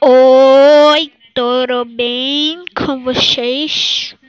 Oi, tudo bem com vocês?